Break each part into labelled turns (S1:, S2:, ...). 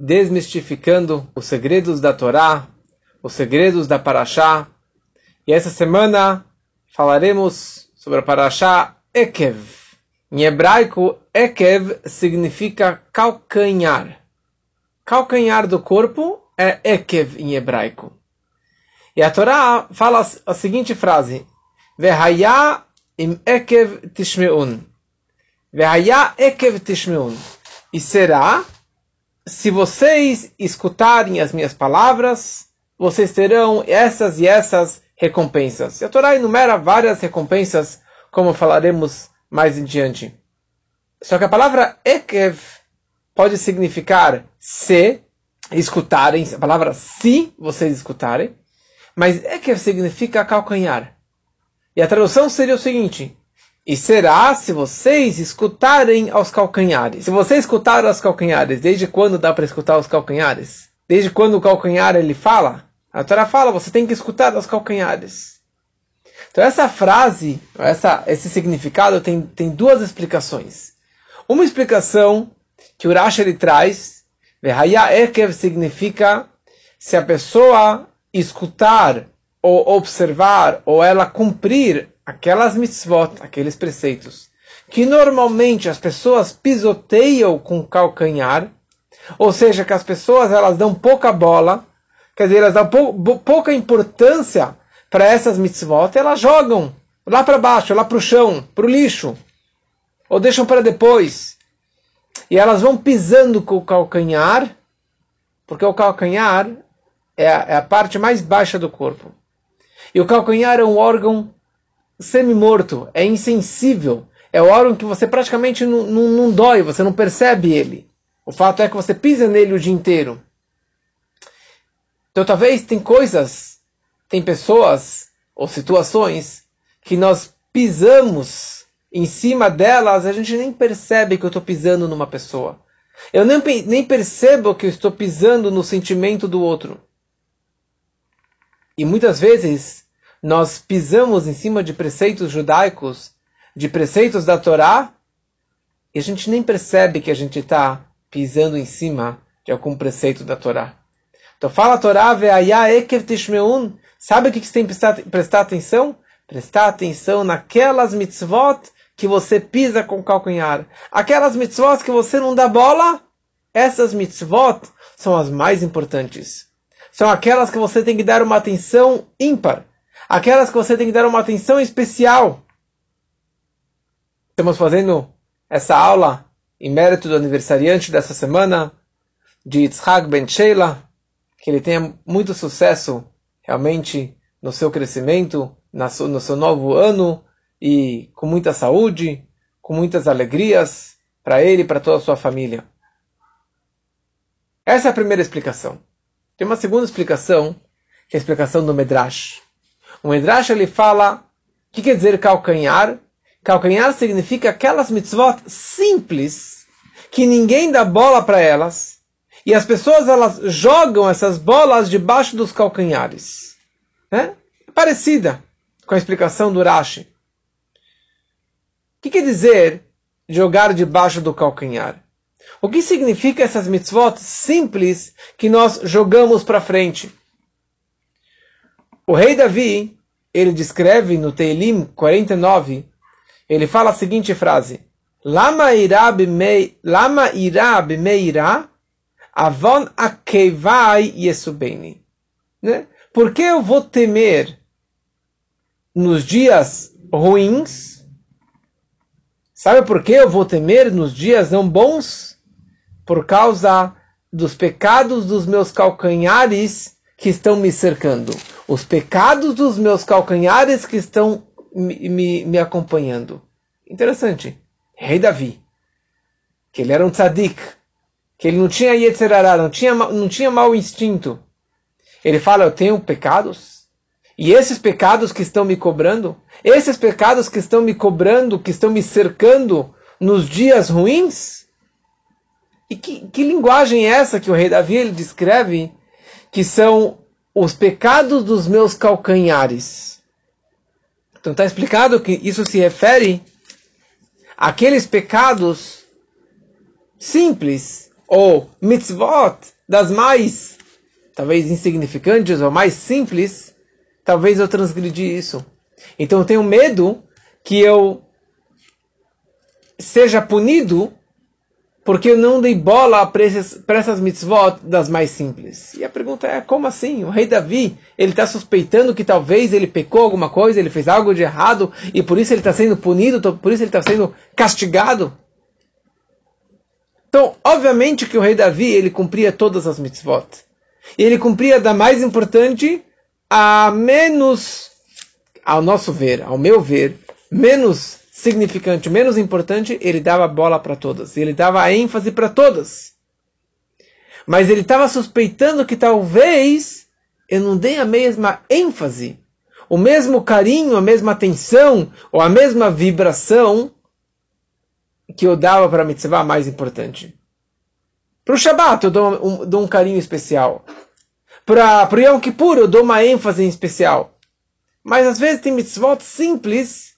S1: desmistificando os segredos da Torá, os segredos da Parashá. E essa semana falaremos sobre a Parashá Ekev. Em hebraico, Ekev significa calcanhar. Calcanhar do corpo é Ekev em hebraico. E a Torá fala a seguinte frase: Vehaya im Ekev tishmeun. Vehaya Ekev tishmeun. E será, se vocês escutarem as minhas palavras, vocês terão essas e essas recompensas. E a Torá enumera várias recompensas, como falaremos mais em diante. Só que a palavra Ekev pode significar se escutarem, a palavra se vocês escutarem, mas Ekev significa calcanhar. E a tradução seria o seguinte: e será se vocês escutarem aos calcanhares. Se você escutar aos calcanhares, desde quando dá para escutar os calcanhares? Desde quando o calcanhar ele fala? A Torá fala, você tem que escutar aos calcanhares. Então essa frase, essa, esse significado tem, tem duas explicações. Uma explicação que o Rashi ele traz, Vehaya Ekev significa se a pessoa escutar ou observar ou ela cumprir aquelas mitzvot, aqueles preceitos, que normalmente as pessoas pisoteiam com calcanhar, ou seja, que as pessoas elas dão pouca bola, quer dizer, elas dão pou, pouca importância para essas mitzvot, elas jogam lá para baixo, lá para o chão, para o lixo, ou deixam para depois. E elas vão pisando com o calcanhar, porque o calcanhar é a, é a parte mais baixa do corpo. E o calcanhar é um órgão semi-morto, é insensível. É o órgão que você praticamente não, não, não dói, você não percebe ele. O fato é que você pisa nele o dia inteiro. Então talvez tem coisas, tem pessoas ou situações que nós pisamos em cima delas, a gente nem percebe que eu estou pisando numa pessoa. Eu nem, nem percebo que eu estou pisando no sentimento do outro. E muitas vezes nós pisamos em cima de preceitos judaicos, de preceitos da Torá, e a gente nem percebe que a gente está pisando em cima de algum preceito da Torá. Então fala a Torá, sabe o que você tem que prestar, atenção? Prestar atenção naquelas mitzvot que você pisa com calcanhar. Aquelas mitzvot que você não dá bola, essas mitzvot são as mais importantes. São aquelas que você tem que dar uma atenção ímpar aquelas que você tem que dar uma atenção especial. Estamos fazendo essa aula em mérito do aniversariante dessa semana, de Yitzhak Ben Sheila, que ele tenha muito sucesso realmente no seu crescimento, no seu novo ano e com muita saúde, com muitas alegrias para ele e para toda a sua família. Essa é a primeira explicação. Tem uma segunda explicação, que é a explicação do Medrash. O Midrash ele fala, o que quer dizer calcanhar? Calcanhar significa aquelas mitzvot simples, que ninguém dá bola para elas, e as pessoas elas jogam essas bolas debaixo dos calcanhares. É parecida com a explicação do Rashi. O que quer dizer jogar debaixo do calcanhar? O que significa essas mitzvot simples que nós jogamos para frente? O rei Davi, ele descreve no Teilim 49, ele fala a seguinte frase: Lama irá meira avon akevai yesubeni. Né? Por que eu vou temer nos dias ruins? Sabe por que eu vou temer nos dias não bons? Por causa dos pecados dos meus calcanhares que estão me cercando, os pecados dos meus calcanhares que estão me, me, me acompanhando. Interessante. Rei Davi, que ele era um tzadik, que ele não tinha yetzerará, não tinha, não tinha mau instinto. Ele fala, eu tenho pecados, e esses pecados que estão me cobrando, esses pecados que estão me cobrando, que estão me cercando nos dias ruins, e que, que linguagem é essa que o rei Davi ele descreve que são os pecados dos meus calcanhares. Então está explicado que isso se refere àqueles pecados simples ou mitzvot, das mais, talvez insignificantes ou mais simples, talvez eu transgredi isso. Então eu tenho medo que eu seja punido porque eu não dei bola para essas mitzvot das mais simples. E a pergunta é, como assim? O rei Davi, ele está suspeitando que talvez ele pecou alguma coisa, ele fez algo de errado, e por isso ele está sendo punido, por isso ele está sendo castigado? Então, obviamente que o rei Davi, ele cumpria todas as mitzvot. E ele cumpria da mais importante a menos, ao nosso ver, ao meu ver, menos significante, menos importante, ele dava bola para todas. Ele dava ênfase para todas. Mas ele estava suspeitando que talvez eu não dei a mesma ênfase, o mesmo carinho, a mesma atenção, ou a mesma vibração que eu dava para a mitzvah mais importante. Para o Shabbat eu dou um, dou um carinho especial. Para o Yom Kippur eu dou uma ênfase em especial. Mas às vezes tem mitzvot simples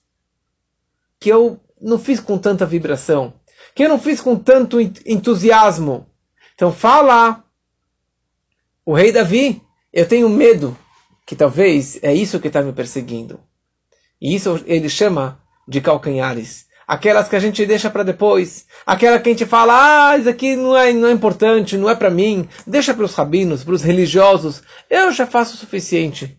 S1: que eu não fiz com tanta vibração, que eu não fiz com tanto entusiasmo. Então fala o rei Davi, eu tenho medo que talvez é isso que está me perseguindo. E isso ele chama de calcanhares. Aquelas que a gente deixa para depois. Aquela que a gente fala, ah, isso aqui não é, não é importante, não é para mim. Deixa para os rabinos, para os religiosos. Eu já faço o suficiente.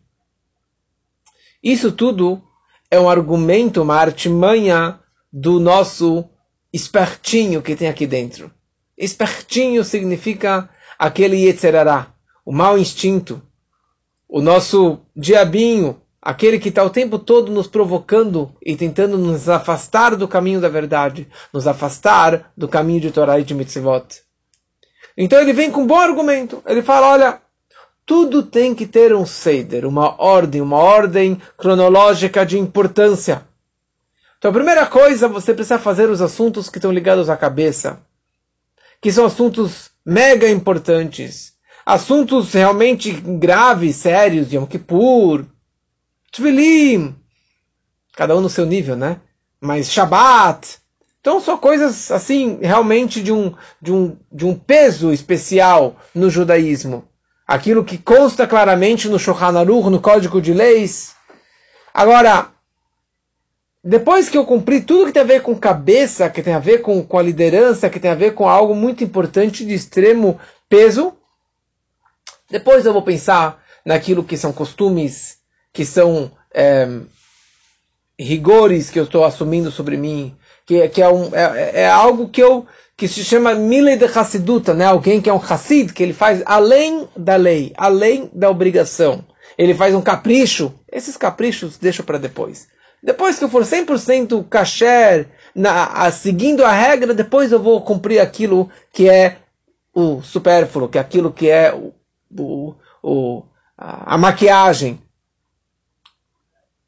S1: Isso tudo é um argumento, uma artimanha do nosso espertinho que tem aqui dentro. Espertinho significa aquele yetzerará, o mau instinto, o nosso diabinho, aquele que está o tempo todo nos provocando e tentando nos afastar do caminho da verdade, nos afastar do caminho de Torá e de Mitzvot. Então ele vem com um bom argumento. Ele fala, olha, tudo tem que ter um Seder, uma ordem, uma ordem cronológica de importância. Então a primeira coisa, você precisa fazer os assuntos que estão ligados à cabeça, que são assuntos mega importantes, assuntos realmente graves, sérios, Yom Kippur, Tvilim, cada um no seu nível, né? Mas Shabbat, então são coisas assim realmente de um, de um, de um peso especial no judaísmo aquilo que consta claramente no Shulchan Aruch, no Código de Leis. Agora, depois que eu cumpri tudo que tem a ver com cabeça, que tem a ver com, com a liderança, que tem a ver com algo muito importante de extremo peso, depois eu vou pensar naquilo que são costumes, que são é, rigores que eu estou assumindo sobre mim, que, que é, um, é, é algo que eu que se chama Mile de Hassiduta, né? alguém que é um Hassid, que ele faz além da lei, além da obrigação. Ele faz um capricho, esses caprichos deixo para depois. Depois que eu for 100% kasher, na, a, seguindo a regra, depois eu vou cumprir aquilo que é o supérfluo, que é aquilo que é o, o, o a, a maquiagem.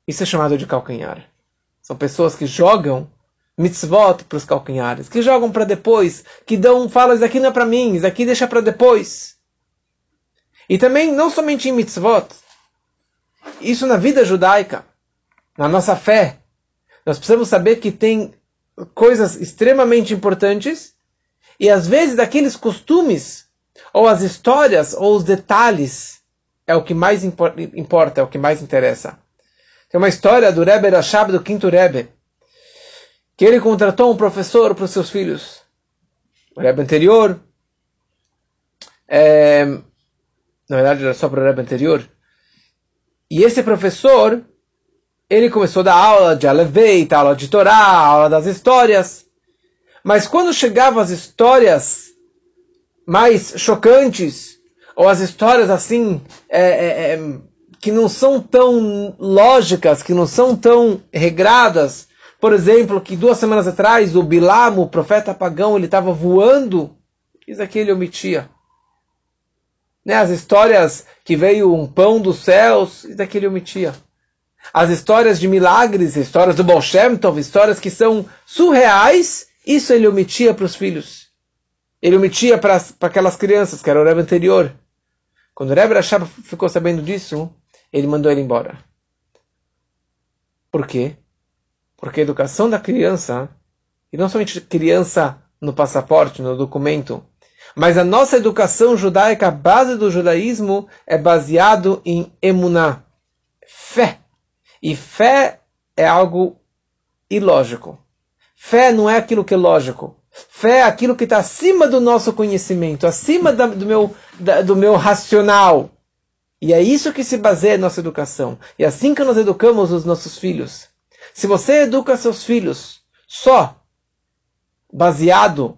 S1: Isso é chamado de calcanhar. São pessoas que jogam mitzvot para os calcanhares, que jogam para depois, que dão, falam, isso aqui não é para mim, isso aqui deixa para depois. E também, não somente em mitzvot, isso na vida judaica, na nossa fé, nós precisamos saber que tem coisas extremamente importantes e às vezes daqueles costumes, ou as histórias, ou os detalhes, é o que mais importa, é o que mais interessa. Tem uma história do Rebbe Rashab, do quinto Rebbe, que ele contratou um professor para os seus filhos. O Rebbe anterior, é, na verdade era só para o Rebbe anterior, e esse professor, ele começou a dar aula de Aleveit, aula de Torá, aula das histórias, mas quando chegavam as histórias mais chocantes, ou as histórias assim, é, é, é que não são tão lógicas, que não são tão regradas, por exemplo, que duas semanas atrás o Bilam, o profeta pagão, ele estava voando, isso aqui ele omitia. Né? As histórias que veio um pão dos céus, isso aqui ele omitia. As histórias de milagres, histórias do Baal Shem Tov, histórias que são surreais, isso ele omitia para os filhos. Ele omitia para aquelas crianças, que era o Rebbe anterior. Quando o Rebbe Rashab ficou sabendo disso, ele mandou ele embora. Por quê? Porque a educação da criança, e não somente criança no passaporte, no documento, Mas a nossa educação judaica, a base do judaísmo, é baseado em emuná, fé. E fé é algo ilógico. Fé não é aquilo que é lógico. Fé é aquilo que está acima do nosso conhecimento, acima da, do, meu, da, do meu racional. E é isso que se baseia a nossa educação. E é assim que nós educamos os nossos filhos. Se você educa seus filhos só baseado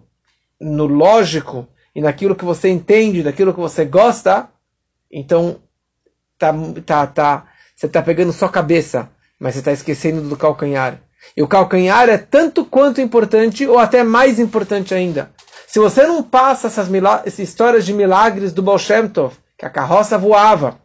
S1: no lógico e naquilo que você entende, daquilo que você gosta, então tá, tá, tá, você está pegando só cabeça, mas você está esquecendo do calcanhar. E o calcanhar é tanto quanto importante, ou até mais importante ainda. Se você não passa essas, essas histórias de milagres do Baal Shem Tov, que a carroça voava,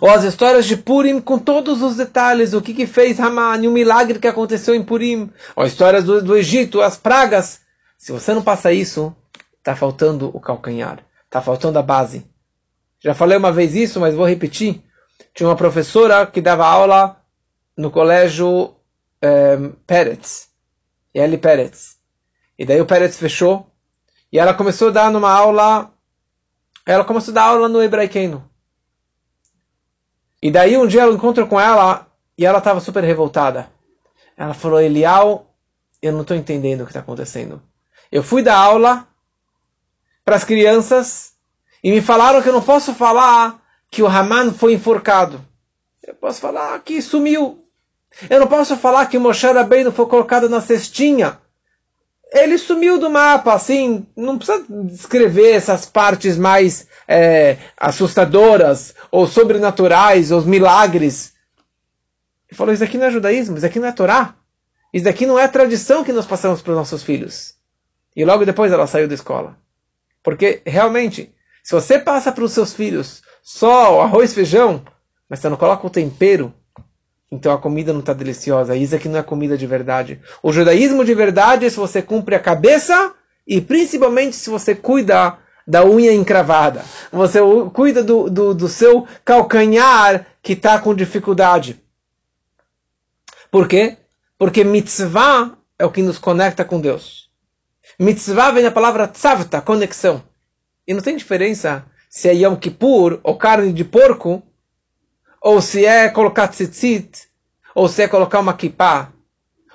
S1: ou as histórias de Purim com todos os detalhes, o que, que fez Haman, o milagre que aconteceu em Purim, ou histórias do, do Egito, as pragas. Se você não passa isso, está faltando o calcanhar, está faltando a base. Já falei uma vez isso, mas vou repetir. Tinha uma professora que dava aula no colégio um, Peretz, Eli Peretz. E daí o Peretz fechou e ela começou a dar numa aula, ela começou a dar aula no hebraiqueno. E daí um dia eu encontro com ela e ela estava super revoltada. Ela falou, Elial, eu não estou entendendo o que está acontecendo. Eu fui dar aula para as crianças e me falaram que eu não posso falar que o Haman foi enforcado. Eu posso falar que sumiu. Eu não posso falar que Moshe Rabbeinu foi colocado na cestinha. Ele sumiu do mapa, assim, não precisa descrever essas partes mais é, assustadoras, ou sobrenaturais, ou os milagres. Ele falou, isso aqui não é judaísmo, isso aqui não é Torá. Isso daqui não é tradição que nós passamos para os nossos filhos. E logo depois ela saiu da escola. Porque, realmente, se você passa para os seus filhos só arroz e feijão, mas você não coloca o tempero, então a comida não está deliciosa. Isso aqui não é comida de verdade. O judaísmo de verdade é se você cumpre a cabeça e principalmente se você cuida da unha encravada. Você cuida do, do, do seu calcanhar que está com dificuldade. Por quê? Porque mitzvah é o que nos conecta com Deus. Mitzvah vem da palavra tzavta, conexão. E não tem diferença se é Yom Kippur ou carne de porco ou se é colocar tzitzit, ou se é colocar uma kippah,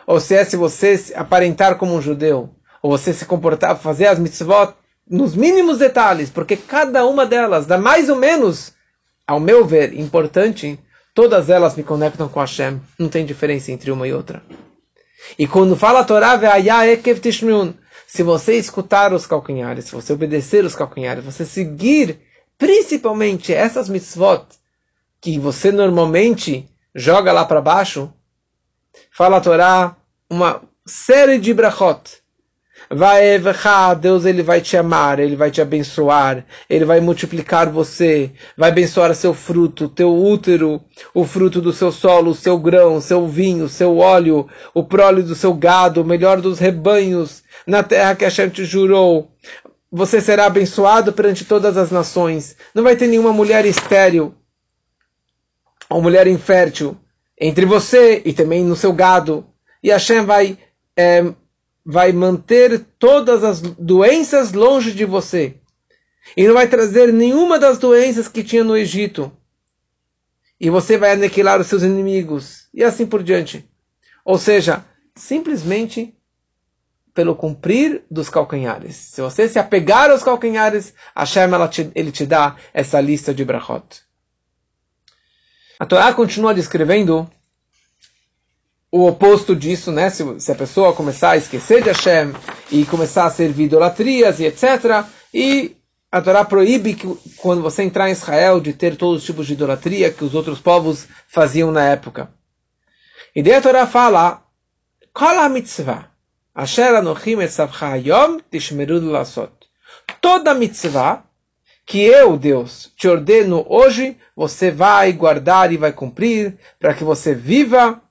S1: ou se é se você aparentar como um judeu, ou você se comportar, fazer as mitzvot nos mínimos detalhes, porque cada uma delas dá mais ou menos, ao meu ver, importante, todas elas me conectam com Hashem, não tem diferença entre uma e outra. E quando fala a Torá, se você escutar os calcanhares, se você obedecer os calcanhares, você seguir principalmente essas mitzvot, que você normalmente joga lá para baixo, fala a Torá uma série de brachot. Vai Deus ele vai te amar, ele vai te abençoar, ele vai multiplicar você, vai abençoar seu fruto, teu útero, o fruto do seu solo, o seu grão, seu vinho, seu óleo, o prole do seu gado, o melhor dos rebanhos, na terra que a te jurou. Você será abençoado perante todas as nações. Não vai ter nenhuma mulher estéril uma mulher infértil entre você e também no seu gado. E Hashem vai, é, vai manter todas as doenças longe de você. E não vai trazer nenhuma das doenças que tinha no Egito. E você vai aniquilar os seus inimigos. E assim por diante. Ou seja, simplesmente pelo cumprir dos calcanhares. Se você se apegar aos calcanhares, Hashem te, ele te dá essa lista de brachot. A Torá continua descrevendo o oposto disso, né? Se, se, a pessoa começar a esquecer de Hashem e começar a servir idolatrias e etc. E a Torá proíbe que quando você entrar em Israel de ter todos os tipos de idolatria que os outros povos faziam na época. E daí a Torá fala, Kol mitzvah, asher anochim etzavcha hayom tishmeru lasot. Toda mitzvah que eu, Deus, te ordeno hoje, você vai guardar e vai cumprir, para que você viva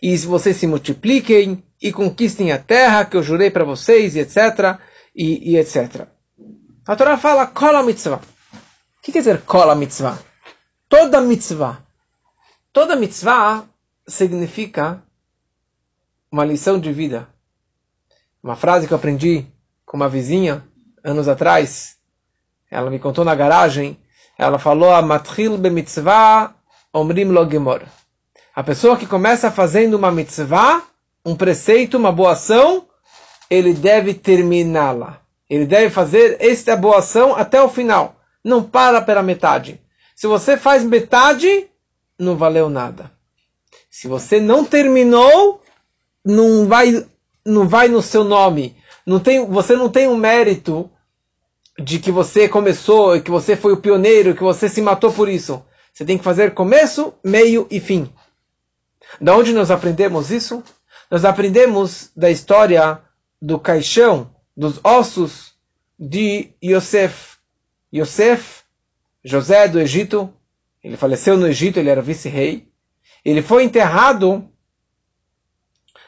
S1: e vocês se multipliquem e conquistem a terra que eu jurei para vocês, e etc. E, e, etc. A Torá fala kola mitzvah. O que quer dizer kola mitzvah? Toda mitzvah. Toda mitzvah significa uma lição de vida. Uma frase que eu aprendi com uma vizinha, anos atrás. Ela me contou na garagem. Ela falou: a matril be mitzvah omrim lo gemor. A pessoa que começa fazendo uma mitzvah, um preceito, uma boa ação, ele deve terminá-la. Ele deve fazer esta boa ação até o final. Não para pela metade. Se você faz metade, não valeu nada. Se você não terminou, não vai, não vai no seu nome. Não tem, você não tem o um mérito de que você começou, que você foi o pioneiro, que você se matou por isso. Você tem que fazer começo, meio e fim. Da onde nós aprendemos isso? Nós aprendemos da história do caixão, dos ossos de Yosef. Yosef, José do Egito, ele faleceu no Egito, ele era vice-rei. Ele foi enterrado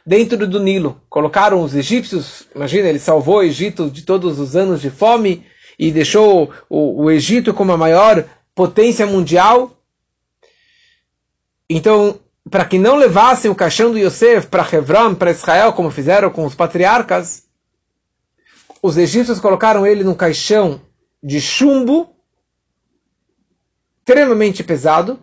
S1: dentro do Nilo. Colocaram os egípcios, imagina, ele salvou o Egito de todos os anos de fome e deixou o, o Egito como a maior potência mundial. Então, para que não levassem o caixão do Yosef para Hebron, para Israel, como fizeram com os patriarcas, os egípcios colocaram ele num caixão de chumbo extremamente pesado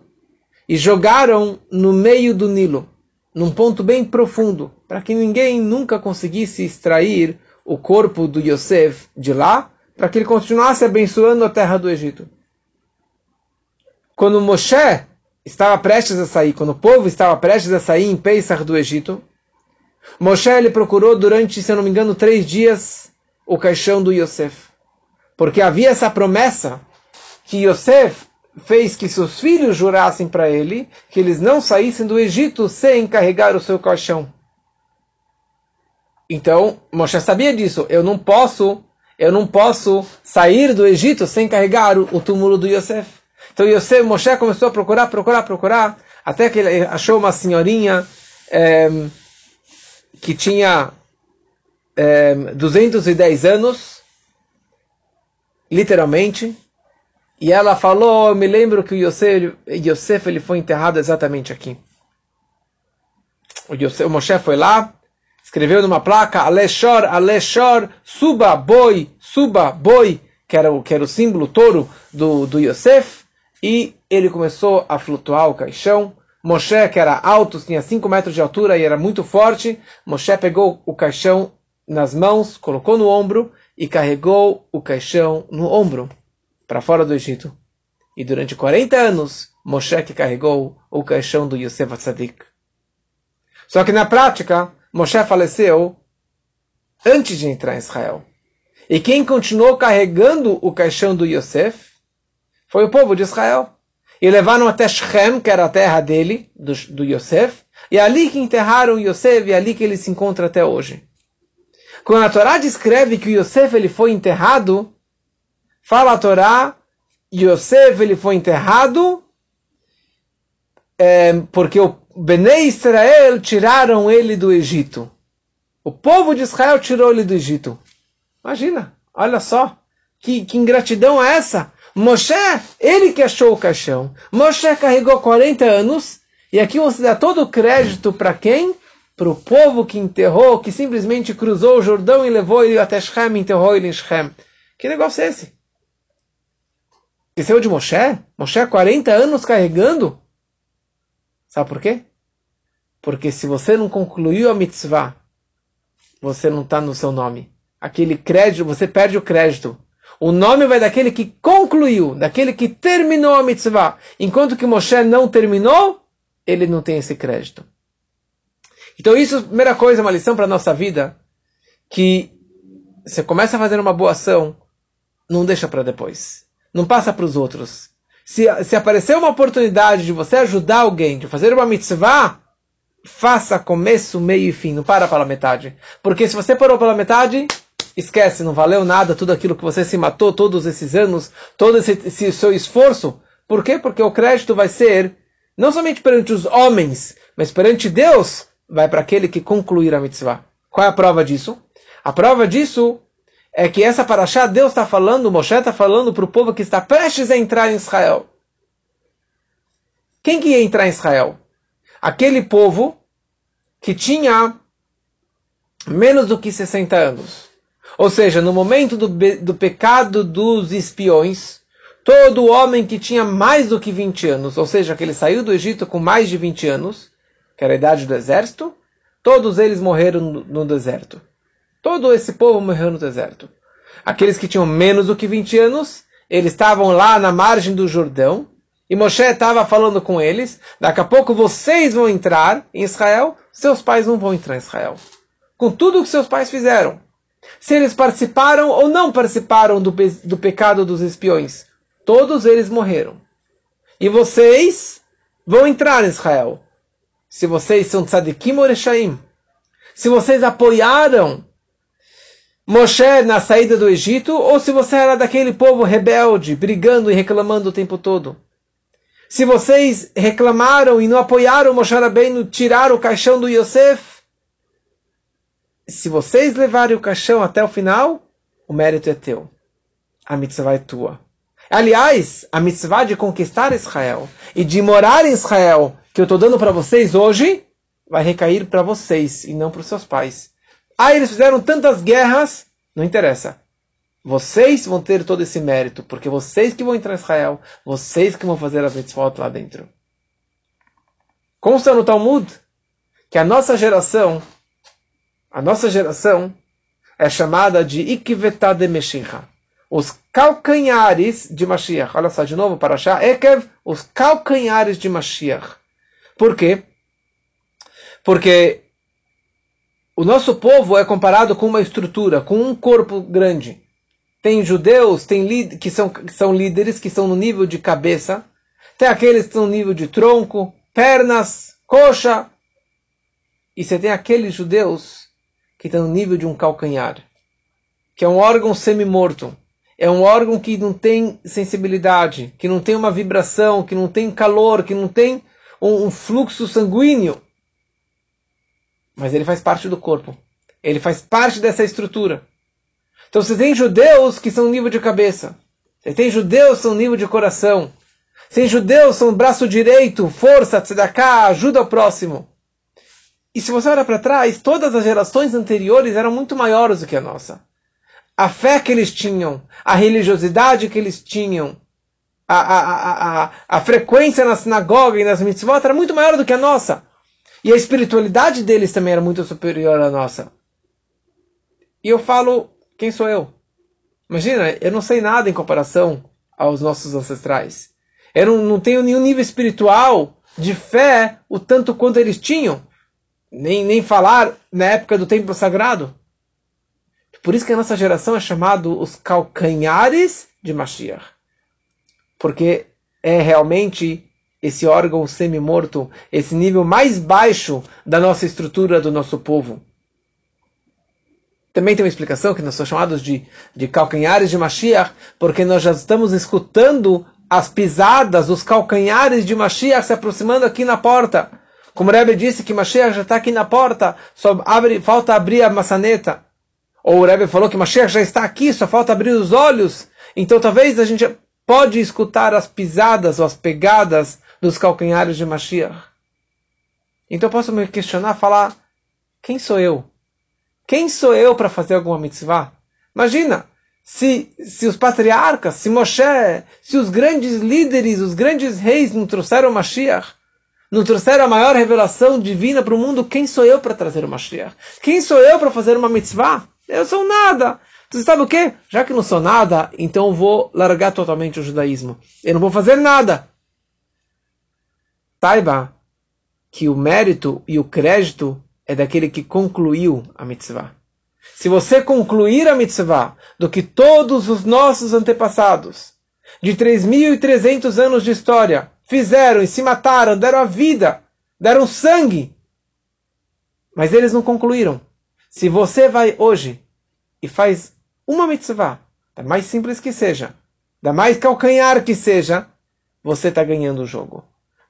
S1: e jogaram no meio do Nilo, num ponto bem profundo, para que ninguém nunca conseguisse extrair o corpo do Yosef de lá, para que ele continuasse abençoando a terra do Egito. Quando Moshe estava prestes a sair, quando o povo estava prestes a sair em Pesach do Egito, Moshe ele procurou durante, se eu não me engano, três dias o caixão do Yosef. Porque havia essa promessa que Yosef fez que seus filhos jurassem para ele que eles não saíssem do Egito sem carregar o seu caixão. Então, Moshe sabia disso. Eu não posso, eu não posso sair do Egito sem carregar o, o túmulo do Yosef. Então Yosef, Moshe começou a procurar, procurar, procurar, até que ele achou uma senhorinha é, que tinha é, 210 anos, literalmente, e ela falou, eu me lembro que o Yosef, Yosef ele foi enterrado exatamente aqui. O, Yosef, o Moshe foi lá, escreveu numa placa, Aleshor, Aleshor, suba, boi, suba, boi, que era o, que era o símbolo touro do, do Yosef, e ele começou a flutuar o caixão. Moshe, que era alto, tinha 5 metros de altura e era muito forte, Moshe pegou o caixão nas mãos, colocou no ombro e carregou o caixão no ombro para fora do Egito. E durante 40 anos, Moshe que carregou o caixão do Yosef Atzadik. Só que na prática, Moshe faleceu antes de entrar em Israel. E quem continuou carregando o caixão do Yosef foi o povo de Israel. E levaram até Shem, que era a terra dele, do, do Yosef, e é ali que enterraram Yosef, e é ali que ele se encontra até hoje. Quando a Torá descreve que Yosef ele foi enterrado, fala a Torá, Yosef ele foi enterrado é, porque o Bnei Israel tiraram ele do Egito. O povo de Israel tirou ele do Egito. Imagina, olha só, que, que ingratidão é essa? Moshe, ele que achou o caixão. Moshe carregou 40 anos, e aqui você dá todo o crédito para quem? Para o povo que enterrou, que simplesmente cruzou o Jordão e levou ele até Shem, enterrou ele em Shem. Que negócio é esse? Esqueceu de Moshe? Moshe 40 anos carregando? Sabe por quê? Porque se você não concluiu a mitzvah, você não está no seu nome. Aquele crédito, você perde o crédito. O nome vai daquele que concluiu, daquele que terminou a mitzvah. Enquanto que Moshe não terminou, ele não tem esse crédito. Então isso, primeira coisa, uma lição para a nossa vida, que você começa a fazer uma boa ação, não deixa para depois não passa para os outros. Se, se aparecer uma oportunidade de você ajudar alguém, de fazer uma mitzvah, faça começo, meio e fim, não para pela metade. Porque se você parou pela metade, esquece, não valeu nada tudo aquilo que você se matou todos esses anos, todo esse, esse seu esforço. Por quê? Porque o crédito vai ser, não somente perante os homens, mas perante Deus, vai para aquele que concluir a mitzvah. Qual é a prova disso? A prova disso é que essa paraxá, Deus está falando, Moshe está falando para o povo que está prestes a entrar em Israel. Quem que ia entrar em Israel? Aquele povo que tinha menos do que 60 anos. Ou seja, no momento do, do pecado dos espiões, todo homem que tinha mais do que 20 anos, ou seja, que ele saiu do Egito com mais de 20 anos, que era a idade do exército, todos eles morreram no, no deserto. Todo esse povo morreu no deserto. Aqueles que tinham menos do que 20 anos, eles estavam lá na margem do Jordão, e Moshe estava falando com eles, daqui a pouco vocês vão entrar em Israel, seus pais não vão entrar em Israel. Com tudo o que seus pais fizeram. Se eles participaram ou não participaram do, do pecado dos espiões. Todos eles morreram. E vocês vão entrar em Israel. Se vocês são tzadikim ou. Se vocês apoiaram Moshe na saída do Egito, ou se você era daquele povo rebelde, brigando e reclamando o tempo todo. Se vocês reclamaram e não apoiaram Moshe Rabbeinu, tirar o caixão do Yosef, se vocês levarem o caixão até o final, o mérito é teu. A mitzvah é tua. Aliás, a mitzvah de conquistar Israel e de morar em Israel, que eu estou dando para vocês hoje, vai recair para vocês e não para os seus pais. Ah, eles fizeram tantas guerras, não interessa. Vocês vão ter todo esse mérito, porque vocês que vão entrar em Israel, vocês que vão fazer as mitzvot lá dentro. Consta no Talmud que a nossa geração a nossa geração é chamada de Ikvetá de Meshiach. Os calcanhares de Mashiach. Olha só, de novo, para achar. Ekev, os calcanhares de Mashiach. Por quê? Porque o nosso povo é comparado com uma estrutura, com um corpo grande. Tem judeus tem que, são, que são líderes, que são no nível de cabeça. Tem aqueles que estão no nível de tronco, pernas, coxa. E você tem aqueles judeus que está no nível de um calcanhar, que é um órgão semi-morto. É um órgão que não tem sensibilidade, que não tem uma vibração, que não tem calor, que não tem um, um fluxo sanguíneo. Mas ele faz parte do corpo. Ele faz parte dessa estrutura. Então você tem judeus que são nível de cabeça. Você tem judeus que são nível de coração. Você tem judeus que são braço direito, força, tzedakah, ajuda ao próximo. E se você olhar para trás, todas as gerações anteriores eram muito maiores do que a nossa. A fé que eles tinham, a religiosidade que eles tinham, a, a, a, a, frequência na sinagoga e nas mitzvot era muito maior do que a nossa. E a espiritualidade deles também era muito superior à nossa. E eu falo, quem sou eu? Imagina, eu não sei nada em comparação aos nossos ancestrais. Eu não, não tenho nenhum nível espiritual de fé o tanto quanto eles tinham nem, nem falar na época do templo sagrado. Por isso que a nossa geração é chamado os calcanhares de Mashiach. Porque é realmente esse órgão semi-morto, esse nível mais baixo da nossa estrutura do nosso povo. Também tem uma explicação que nós somos chamados de, de calcanhares de Mashiach, porque nós já estamos escutando as pisadas, os calcanhares de Mashiach se aproximando aqui na porta. Como o Rebbe disse que Mashiach já está aqui na porta, só abre, falta abrir a maçaneta. Ou o Rebbe falou que Mashiach já está aqui, só falta abrir os olhos. Então talvez a gente pode escutar as pisadas ou as pegadas dos calcanhares de Mashiach. Então eu posso me questionar, falar, quem sou eu? Quem sou eu para fazer alguma mitzvah? Imagina, se, se os patriarcas, se Moshe, se os grandes líderes, os grandes reis não trouxeram Mashiach, não trouxeram a maior revelação divina para o mundo, quem sou eu para trazer o Mashiach? Quem sou eu para fazer uma mitzvah? Eu sou nada. Você sabe o quê? Já que não sou nada, então eu vou largar totalmente o judaísmo. Eu não vou fazer nada. Saiba que o mérito e o crédito é daquele que concluiu a mitzvah. Se você concluir a mitzvah do que todos os nossos antepassados, de 3.300 anos de história, fizeram e se mataram, deram a vida, deram sangue. Mas eles não concluíram. Se você vai hoje e faz uma mitzvah, da mais simples que seja, da mais calcanhar que seja, você está ganhando o jogo.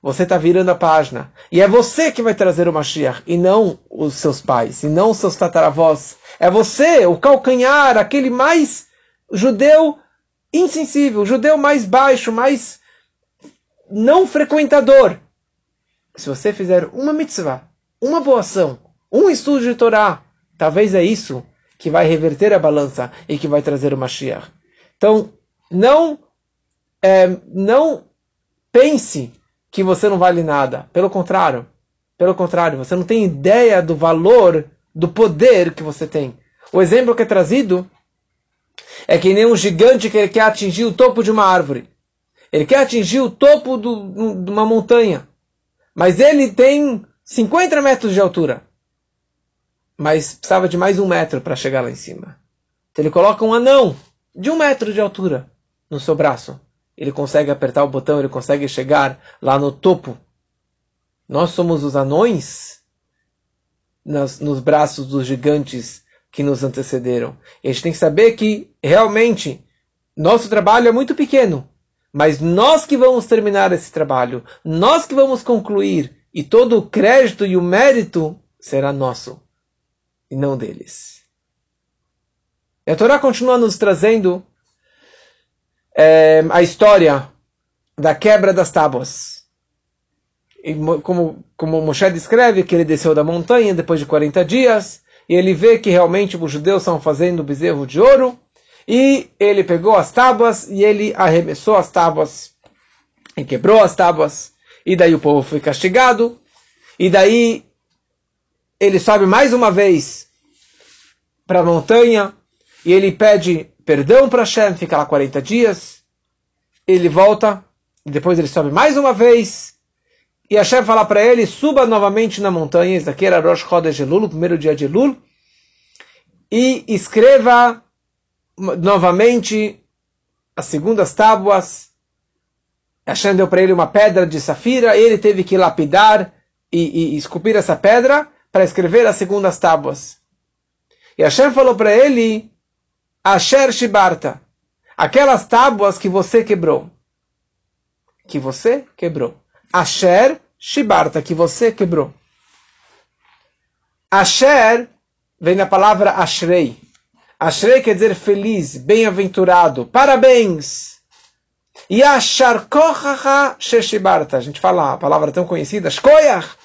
S1: Você está virando a página. E é você que vai trazer o Mashiach, e não os seus pais, e não os seus tataravós. É você, o calcanhar, aquele mais judeu insensível, judeu mais baixo, mais não frequentador. Se você fizer uma mitzvah, uma boa ação, um estudo de Torá, talvez é isso que vai reverter a balança e que vai trazer o Mashiach. Então, não, é, não pense que você não vale nada. Pelo contrário, pelo contrário, você não tem ideia do valor, do poder que você tem. O exemplo que é trazido é que nem um gigante que quer atingir o topo de uma árvore. Ele quer atingir o topo do, de uma montanha. Mas ele tem 50 metros de altura. Mas precisava de mais um metro para chegar lá em cima. Então ele coloca um anão de um metro de altura no seu braço. Ele consegue apertar o botão, ele consegue chegar lá no topo. Nós somos os anões nos, nos braços dos gigantes que nos antecederam. E a gente tem que saber que realmente nosso trabalho é muito pequeno. Mas nós que vamos terminar esse trabalho, nós que vamos concluir, e todo o crédito e o mérito será nosso, e não deles. E a Torá continua nos trazendo é, a história da quebra das tábuas. E como, como Moshe descreve, que ele desceu da montanha depois de 40 dias, e ele vê que realmente os judeus estão fazendo bezerro de ouro, e ele pegou as tábuas e ele arremessou as tábuas e quebrou as tábuas. E daí o povo foi castigado. E daí ele sobe mais uma vez para a montanha e ele pede perdão para Hashem, fica lá 40 dias. Ele volta, depois ele sobe mais uma vez. E Hashem fala para ele: suba novamente na montanha. Isso daqui era Rosh Chodesh Elul, o primeiro dia de Elul. E escreva novamente as segundas tábuas. Hashem deu para ele uma pedra de safira, ele teve que lapidar e, e esculpir essa pedra para escrever as segundas tábuas. E Hashem falou para ele, Asher Shibarta, aquelas tábuas que você quebrou. Que você quebrou. Asher Shibarta, que você quebrou. Asher vem da palavra Ashrei. Ashrei quer dizer feliz, bem-aventurado, parabéns. E Ashar Kochacha Sheshibarta. A gente fala a palavra tão conhecida, Shkoyach.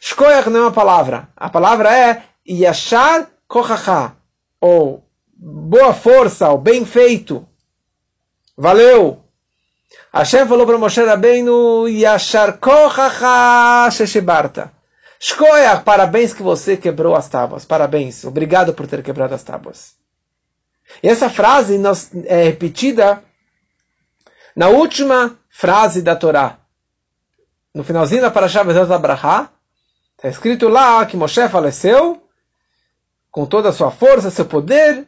S1: Shkoyach não é uma palavra. A palavra é Yashar Kochacha. Ou boa força, ou bem feito. Valeu. Hashem falou para Moshe Rabbeinu, Yashar Kochacha Sheshibarta. Shkoyach, parabéns que você quebrou as tábuas. Parabéns. Obrigado por ter quebrado as tábuas. E essa frase é repetida na última frase da Torá. No finalzinho da Parashá Bezat Abraha, está escrito lá que Moshe faleceu com toda a sua força, seu poder.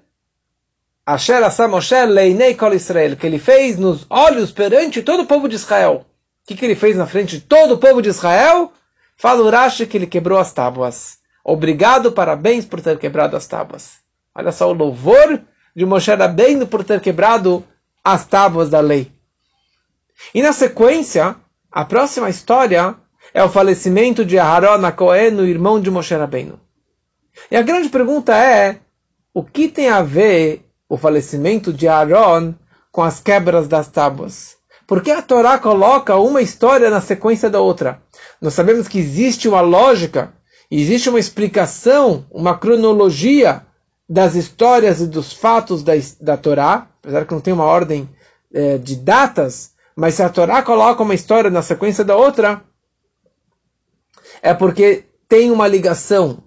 S1: Asher Asa Leinei Kol Israel, que ele fez nos olhos perante todo o povo de Israel. O que, que ele fez na frente de todo o povo de Israel? Fala o Rashi que ele quebrou as tábuas. Obrigado, parabéns por ter quebrado as tábuas. Olha só o louvor de Moshe Rabbeinu por ter quebrado as tábuas da lei. E na sequência, a próxima história é o falecimento de Aharon Cohen, o irmão de Moshe Rabbeinu. E a grande pergunta é, o que tem a ver o falecimento de Aaron com as quebras das tábuas? Por que a Torá coloca uma história na sequência da outra? Nós sabemos que existe uma lógica, existe uma explicação, uma cronologia das histórias e dos fatos da, da Torá, apesar que não tem uma ordem é, de datas, mas se a Torá coloca uma história na sequência da outra, é porque tem uma ligação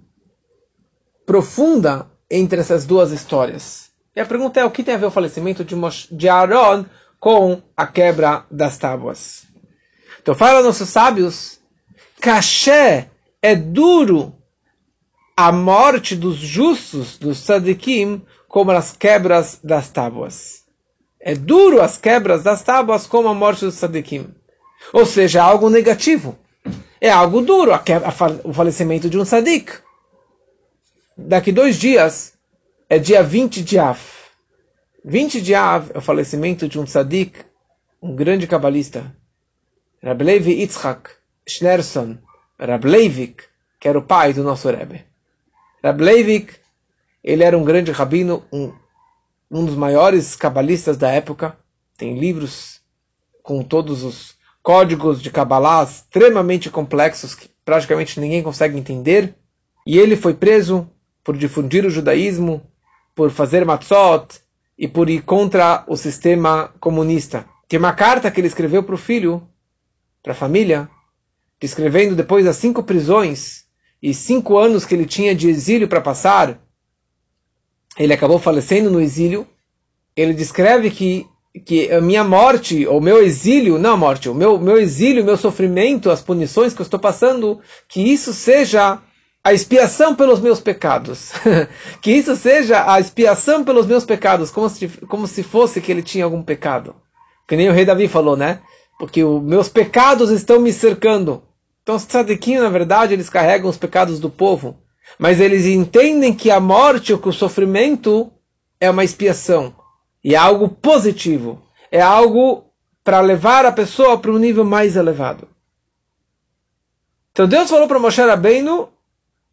S1: profunda entre essas duas histórias. E a pergunta é: o que tem a ver o falecimento de, de Aaron com a quebra das tábuas? Então, fala nossos sábios: caché é duro a morte dos justos, dos tzadikim, como as quebras das tábuas. É duro as quebras das tábuas como a morte dos tzadikim. Ou seja, é algo negativo. É algo duro a quebra, a, o falecimento de um tzadik. Daqui dois dias é dia 20 de Av. 20 de Av é o falecimento de um tzadik, um grande cabalista. Rablevi Yitzhak Schneerson, Rableivik, que era o pai do nosso Rebbe. Rab Leivik, ele era um grande rabino, um, um dos maiores cabalistas da época. Tem livros com todos os códigos de Kabbalah extremamente complexos que praticamente ninguém consegue entender. E ele foi preso por difundir o judaísmo por fazer matzot e por ir contra o sistema comunista. Tem uma carta que ele escreveu para o filho, para a família, descrevendo depois das cinco prisões e cinco anos que ele tinha de exílio para passar, ele acabou falecendo no exílio. Ele descreve que que a minha morte, ou meu exílio, não a morte, o meu, meu exílio, meu sofrimento, as punições que eu estou passando, que isso seja a expiação pelos meus pecados. que isso seja a expiação pelos meus pecados, como se, como se fosse que ele tinha algum pecado. Que nem o rei Davi falou, né? Porque os meus pecados estão me cercando. Então os tzadikim, na verdade, eles carregam os pecados do povo. Mas eles entendem que a morte ou que o sofrimento é uma expiação e é algo positivo. É algo para levar a pessoa para um nível mais elevado. Então Deus falou para Moshe Rabbeinu,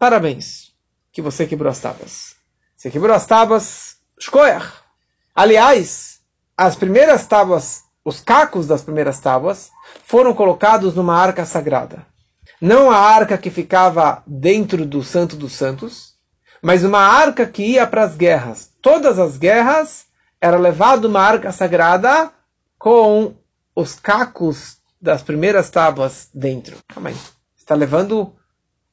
S1: parabéns, que você quebrou as tábuas. Você quebrou as tábuas, shkoyach. Aliás, as primeiras tábuas, os cacos das primeiras tábuas, foram colocados numa arca sagrada. Não a arca que ficava dentro do Santo dos Santos, mas uma arca que ia para as guerras. Todas as guerras era levado uma arca sagrada com os cacos das primeiras tábuas dentro. Calma aí. Está levando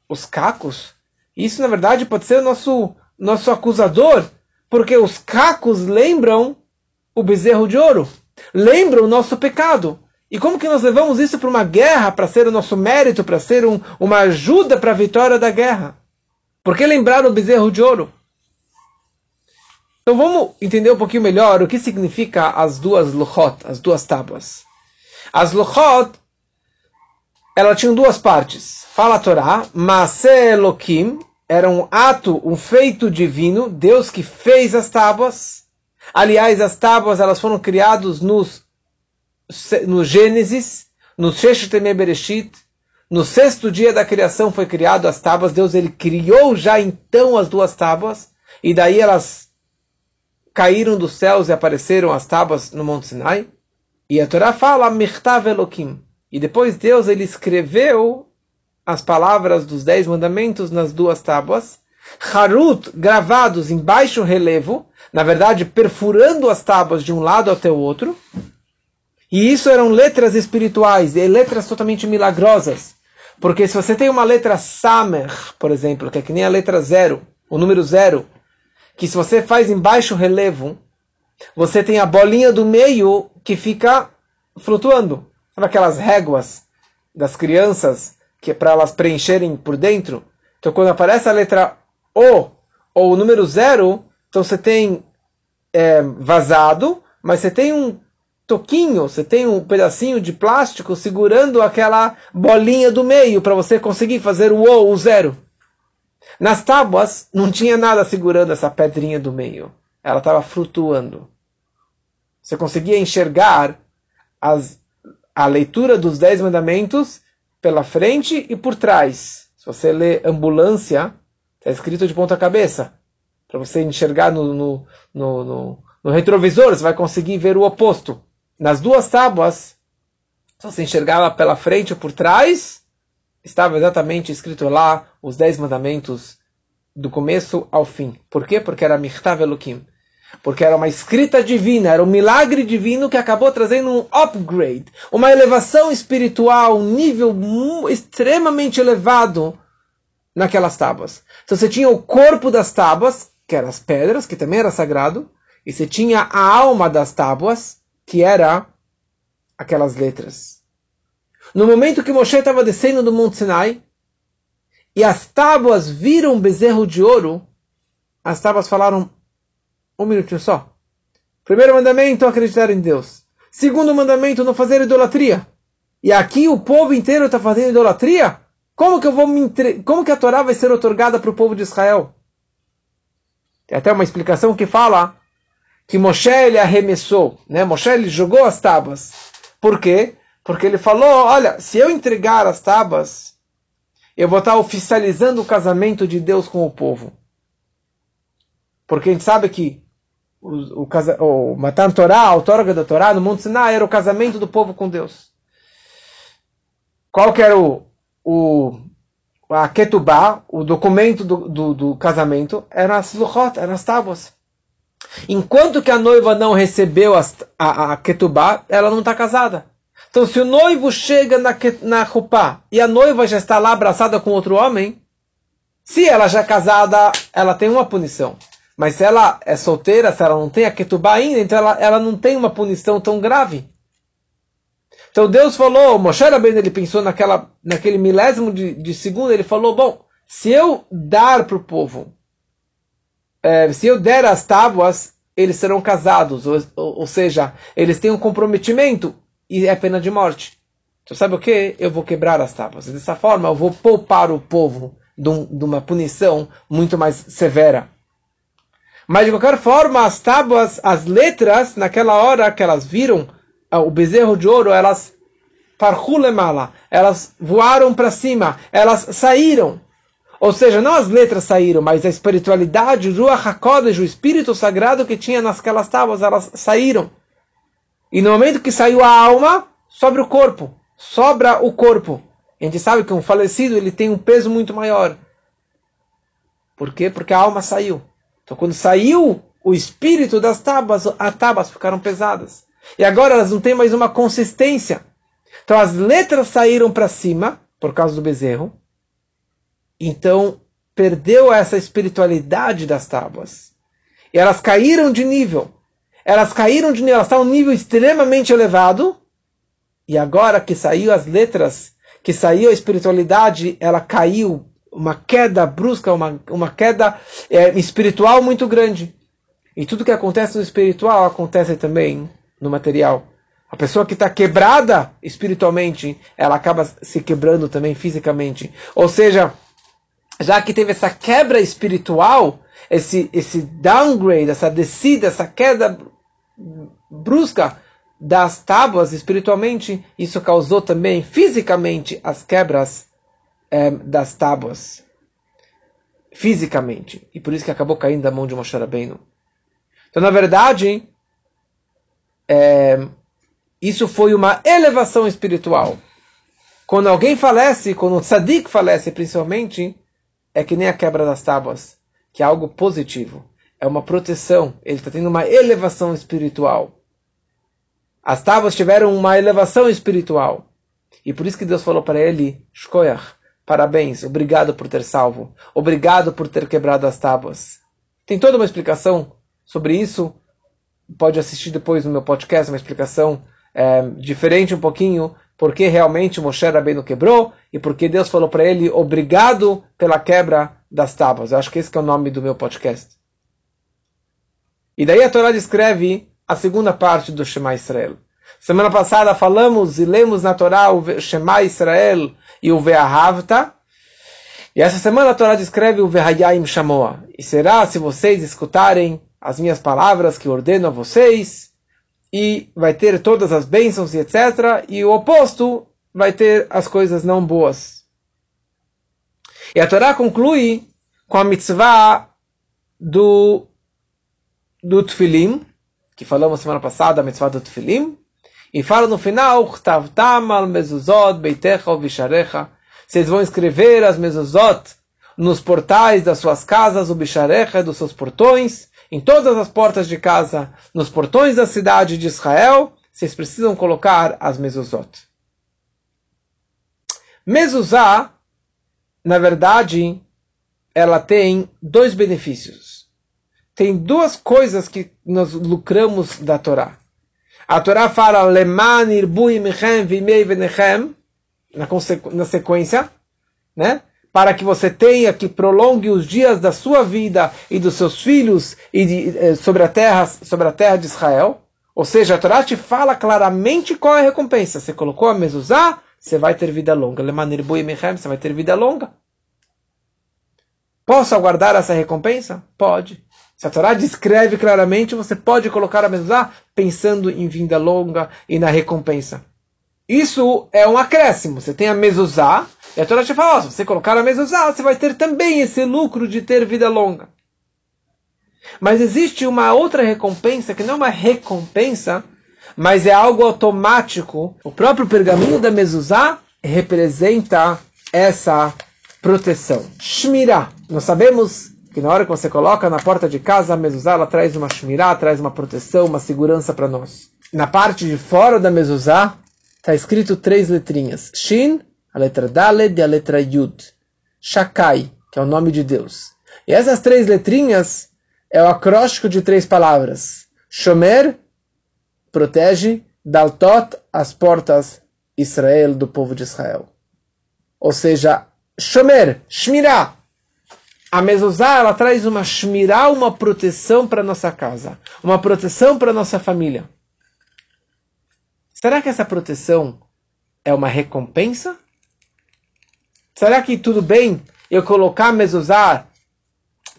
S1: os cacos? Isso, na verdade, pode ser o nosso, nosso acusador, porque os cacos lembram o bezerro de ouro, lembram o nosso pecado. E como que nós levamos isso para uma guerra, para ser o nosso mérito, para ser um, uma ajuda para a vitória da guerra? Por que lembrar o bezerro de ouro? Então vamos entender um pouquinho melhor o que significa as duas luchot, as duas tábuas. As luchot, elas tinham duas partes. Fala a Torá, Maase Elohim, era um ato, um feito divino, Deus que fez as tábuas. Aliás, as tábuas elas foram criadas nos, no Gênesis, no Shesheteme Bereshit, no sexto dia da criação foi criado as tábuas. Deus ele criou já então as duas tábuas e daí elas caíram dos céus e apareceram as tábuas no Monte Sinai. E a Torá fala Mirtav Elokim. E depois Deus ele escreveu as palavras dos dez mandamentos nas duas tábuas. Harut, gravados em baixo relevo, na verdade perfurando as tábuas de um lado até o outro. E isso eram letras espirituais, e letras totalmente milagrosas. Porque se você tem uma letra Samer, por exemplo, que é que nem a letra zero, o número zero, que se você faz em baixo relevo, você tem a bolinha do meio que fica flutuando. Sabe aquelas réguas das crianças que é para elas preencherem por dentro? Então quando aparece a letra O ou o número zero, então você tem é, vazado, mas você tem um toquinho, você tem um pedacinho de plástico segurando aquela bolinha do meio para você conseguir fazer o O, o zero. Nas tábuas não tinha nada segurando essa pedrinha do meio. Ela estava flutuando. Você conseguia enxergar as, a leitura dos dez mandamentos pela frente e por trás. Se você lê ambulância, está escrito de ponta cabeça. Para você enxergar no, no, no, no, no retrovisor, você vai conseguir ver o oposto. Nas duas tábuas, se você enxergava pela frente ou por trás, estava exatamente escrito lá os dez mandamentos do começo ao fim. Por quê? Porque era Michtav Elohim. Porque era uma escrita divina, era um milagre divino que acabou trazendo um upgrade, uma elevação espiritual, um nível extremamente elevado naquelas tábuas. Então você tinha o corpo das tábuas, que eram as pedras, que também era sagrado, e você tinha a alma das tábuas, que era aquelas letras. No momento que Moshe estava descendo do Monte Sinai, e as tábuas viram um bezerro de ouro, as tábuas falaram, um minutinho só. Primeiro mandamento, acreditar em Deus. Segundo mandamento, não fazer idolatria. E aqui o povo inteiro está fazendo idolatria? Como que eu vou me entre... Como que a Torá vai ser otorgada para o povo de Israel? Tem até uma explicação que fala que Moshe ele arremessou, né? Moshe ele jogou as tábuas. Por quê? Porque ele falou: olha, se eu entregar as tábuas, eu vou estar oficializando o casamento de Deus com o povo. Porque a gente sabe que o, o, o Matan Torá, a outorga da Torá, no Monte Sinai, era o casamento do povo com Deus. Qual que era o, o a Ketubá, o documento do, do, do casamento, eram as luchot, eram as tábuas. Enquanto que a noiva não recebeu a, a, a ketubá, ela não está casada. Então, se o noivo chega na, na Rupá e a noiva já está lá abraçada com outro homem, se ela já é casada, ela tem uma punição. Mas se ela é solteira, se ela não tem a ketubá ainda, então ela, ela não tem uma punição tão grave. Então Deus falou, Moshe Rabbeinu, ele pensou naquela, naquele milésimo de, de segundo, ele falou, bom, se eu dar para o povo, é, se eu der as tábuas, eles serão casados, ou, ou, ou, seja, eles têm um comprometimento e é pena de morte. Então sabe o que? Eu vou quebrar as tábuas. Dessa forma, eu vou poupar o povo de, um, de uma punição muito mais severa. Mas de qualquer forma, as tábuas, as letras, naquela hora que elas viram ah, o bezerro de ouro, elas parhulemala, elas voaram para cima, elas saíram. Ou seja, não as letras saíram, mas a espiritualidade, o Ruach HaKodesh, o Espírito Sagrado que tinha nasquelas tábuas, elas saíram. E no momento que saiu a alma, sobra o corpo. Sobra o corpo. A gente sabe que um falecido ele tem um peso muito maior. Por quê? Porque a alma saiu. Então quando saiu o espírito das tábuas, as tábuas ficaram pesadas. E agora elas não têm mais uma consistência. Então as letras saíram para cima por causa do bezerro. Então perdeu essa espiritualidade das tábuas. E elas caíram de nível. Elas caíram de nível, elas estavam um nível extremamente elevado. E agora que saiu as letras, que saiu a espiritualidade, ela caiu uma queda brusca, uma, uma queda é, espiritual muito grande. E tudo que acontece no espiritual acontece também no material. A pessoa que está quebrada espiritualmente, ela acaba se quebrando também fisicamente. Ou seja, já que teve essa quebra espiritual, esse, esse downgrade, essa descida, essa queda brusca das tábuas espiritualmente, isso causou também fisicamente as quebras é, das tábuas. Fisicamente. E por isso que acabou caindo da mão de Moshe Rabbeinu. Então, na verdade, é, isso foi uma elevação espiritual. Quando alguém falece, quando um tzadik falece principalmente, é que nem a quebra das tábuas, que é algo positivo. É uma proteção. Ele está tendo uma elevação espiritual. As tábuas tiveram uma elevação espiritual. E por isso que Deus falou para ele, Shkoyach, parabéns, obrigado por ter salvo, obrigado por ter quebrado as tábuas. Tem toda uma explicação sobre isso pode assistir depois no meu podcast uma explicação é, diferente um pouquinho, porque realmente Moshe Rabbeinu quebrou e porque Deus falou para ele obrigado pela quebra das tábuas. Eu acho que esse que é o nome do meu podcast. E daí a Torá descreve a segunda parte do Shema Israel. Semana passada falamos e lemos na Torá o Shema Israel e o Ve'ahavta. E essa semana a Torá descreve o Ve'hayayim Shamoa. E será se vocês escutarem as minhas palavras que ordeno a vocês, e vai ter todas as bênçãos e etc. E o oposto vai ter as coisas não boas. E a Torá conclui com a mitzvah do, do Tfilim, que falamos semana passada, a mitzvah do Tfilim, e fala no final, Vocês vão escrever as mezuzot nos portais das suas casas, o bicharecha dos seus portões, em todas as portas de casa, nos portões da cidade de Israel, vocês precisam colocar as mezuzot. Mezuzá, na verdade, ela tem dois benefícios. Tem duas coisas que nós lucramos da Torá. A Torá fala Leman irbu imichem vimei venechem, na sequência, né? para que você tenha que prolongue os dias da sua vida e dos seus filhos e de, eh, sobre, a terra, sobre a terra de Israel. Ou seja, a Torá te fala claramente qual é a recompensa. Você colocou a mezuzá, você vai ter vida longa. Você vai ter vida longa. Posso aguardar essa recompensa? Pode. Se a Torá descreve claramente, você pode colocar a mezuzá pensando em vida longa e na recompensa. Isso é um acréscimo. Você tem a mezuzá, e a Torá te fala, se você colocar a mezuzá, você vai ter também esse lucro de ter vida longa. Mas existe uma outra recompensa, que não é uma recompensa, mas é algo automático. O próprio pergaminho da mezuzá representa essa proteção. Shmirah. Nós sabemos que na hora que você coloca na porta de casa, a mezuzá ela traz uma shmirá, traz uma proteção, uma segurança para nós. Na parte de fora da mezuzá, está escrito três letrinhas. Shin, a letra Daled e a letra Yud. Shakai, que é o nome de Deus. E essas três letrinhas é o acróstico de três palavras. Shomer, protege, Daltot, as portas, Israel, do povo de Israel. Ou seja, Shomer, Shmirá. A mezuzá, ela traz uma Shmirá, uma proteção para nossa casa. Uma proteção para nossa família. Será que essa proteção é uma recompensa? Será que tudo bem eu colocar a mezuzá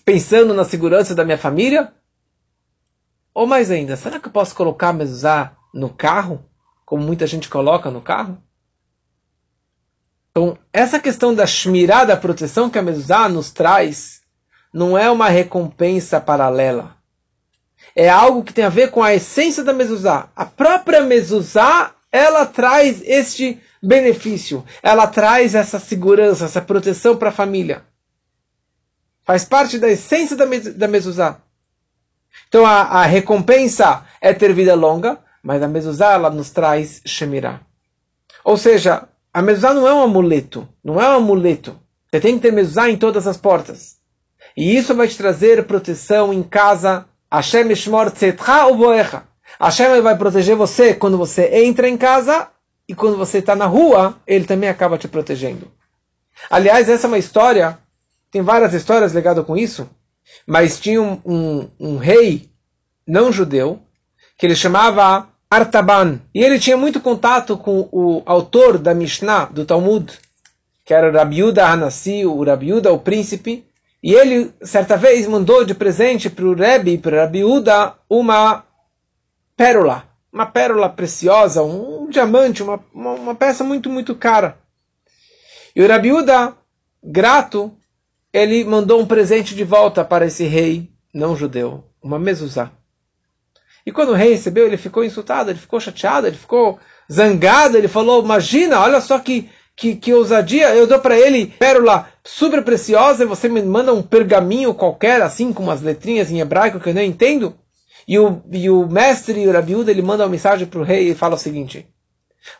S1: pensando na segurança da minha família? Ou mais ainda, será que eu posso colocar a mezuzá no carro, como muita gente coloca no carro? Então, essa questão da shmirá, da proteção que a mezuzá nos traz, não é uma recompensa paralela. É algo que tem a ver com a essência da mezuzá. A própria mezuzá, ela traz este benefício. Ela traz essa segurança, essa proteção para a família. Faz parte da essência da, da mezuzá. Então a, a, recompensa é ter vida longa, mas a mezuzá ela nos traz shemirá. Ou seja, a mezuzá não é um amuleto, não é um amuleto. Você tem que ter mezuzá em todas as portas. E isso vai te trazer proteção em casa. Hashem Ishmor Tzetcha Uboecha. Hashem vai proteger você quando você entra em casa e quando você está na rua, ele também acaba te protegendo. Aliás, essa é uma história, tem várias histórias ligadas com isso, mas tinha um, um, um rei não judeu que ele chamava Artaban. E ele tinha muito contato com o autor da Mishnah, do Talmud, que era Rabiuda Hanassi, o Rabiuda, o príncipe. E ele, certa vez, mandou de presente para o Rebbe, para Rabiuda, uma pérola uma pérola preciosa, um diamante, uma, uma, uma peça muito, muito cara. E o Rabiuda, grato, ele mandou um presente de volta para esse rei não judeu, uma mezuzá. E quando o rei recebeu, ele ficou insultado, ele ficou chateado, ele ficou zangado, ele falou, imagina, olha só que, que, que ousadia, eu dou para ele pérola super preciosa e você me manda um pergaminho qualquer, assim, com umas letrinhas em hebraico que eu não entendo. E o, e o mestre o ele manda uma mensagem para o rei e fala o seguinte: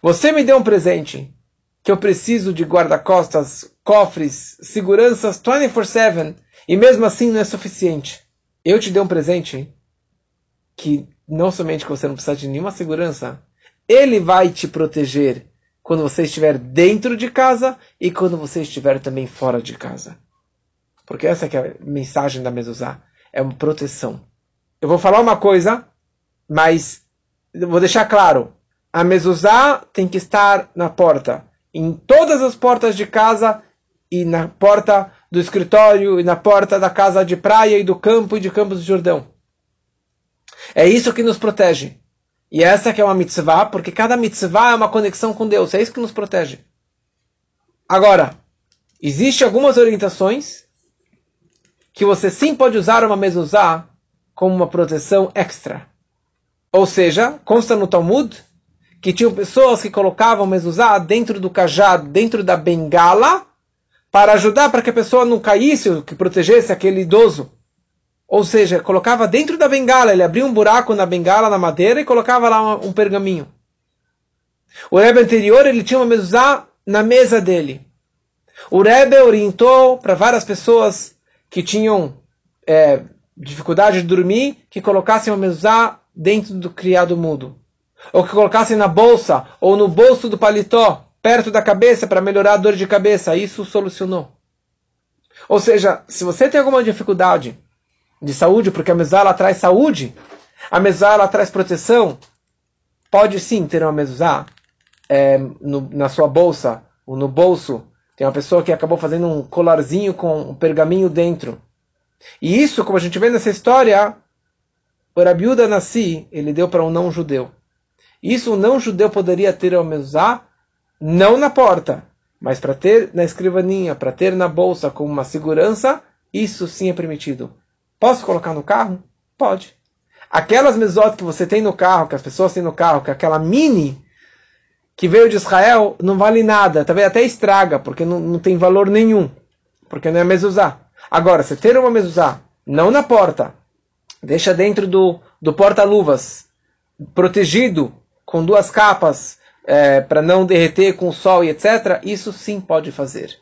S1: Você me deu um presente que eu preciso de guarda-costas, cofres, seguranças 24/7 e mesmo assim não é suficiente. Eu te dei um presente que não somente que você não precisa de nenhuma segurança, ele vai te proteger quando você estiver dentro de casa e quando você estiver também fora de casa. Porque essa é a mensagem da Mezuzá, é uma proteção eu vou falar uma coisa, mas vou deixar claro. A mezuzá tem que estar na porta. Em todas as portas de casa e na porta do escritório e na porta da casa de praia e do campo e de Campos do Jordão. É isso que nos protege. E essa que é uma mitzvah, porque cada mitzvah é uma conexão com Deus. É isso que nos protege. Agora, existem algumas orientações que você sim pode usar uma mezuzá como uma proteção extra. Ou seja, consta no Talmud que tinham pessoas que colocavam mezuzá dentro do cajado, dentro da bengala, para ajudar para que a pessoa não caísse, que protegesse aquele idoso. Ou seja, colocava dentro da bengala, ele abria um buraco na bengala, na madeira, e colocava lá um, um pergaminho. O Rebbe anterior, ele tinha uma mezuzá na mesa dele. O Rebbe orientou para várias pessoas que tinham é, dificuldade de dormir, que colocassem uma mezuzá dentro do criado mudo. Ou que colocassem na bolsa, ou no bolso do paletó, perto da cabeça, para melhorar a dor de cabeça. Isso solucionou. Ou seja, se você tem alguma dificuldade de saúde, porque a mezuzá ela traz saúde, a mezuzá ela traz proteção, pode sim ter uma mezuzá é, no, na sua bolsa, ou no bolso. Tem uma pessoa que acabou fazendo um colarzinho com um pergaminho dentro. E isso, como a gente vê nessa história, o Rabiuda Nassi, ele deu para um não-judeu. Isso o não-judeu poderia ter ao mezuzá, não na porta, mas para ter na escrivaninha, para ter na bolsa como uma segurança, isso sim é permitido. Posso colocar no carro? Pode. Aquelas mesotas que você tem no carro, que as pessoas têm no carro, que aquela mini que veio de Israel, não vale nada, talvez até estraga, porque não, não tem valor nenhum, porque não é mezuzá. Agora, você ter uma mezuzá, não na porta, deixa dentro do, do porta-luvas, protegido com duas capas, é, para não derreter com o sol e etc., isso sim pode fazer.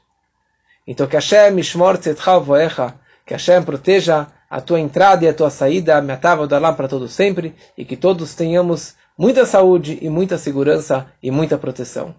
S1: Então que Hashem mishmor voecha, que Hashem proteja a tua entrada e a tua saída, me atava lá para todo sempre, e que todos tenhamos muita saúde e muita segurança e muita proteção.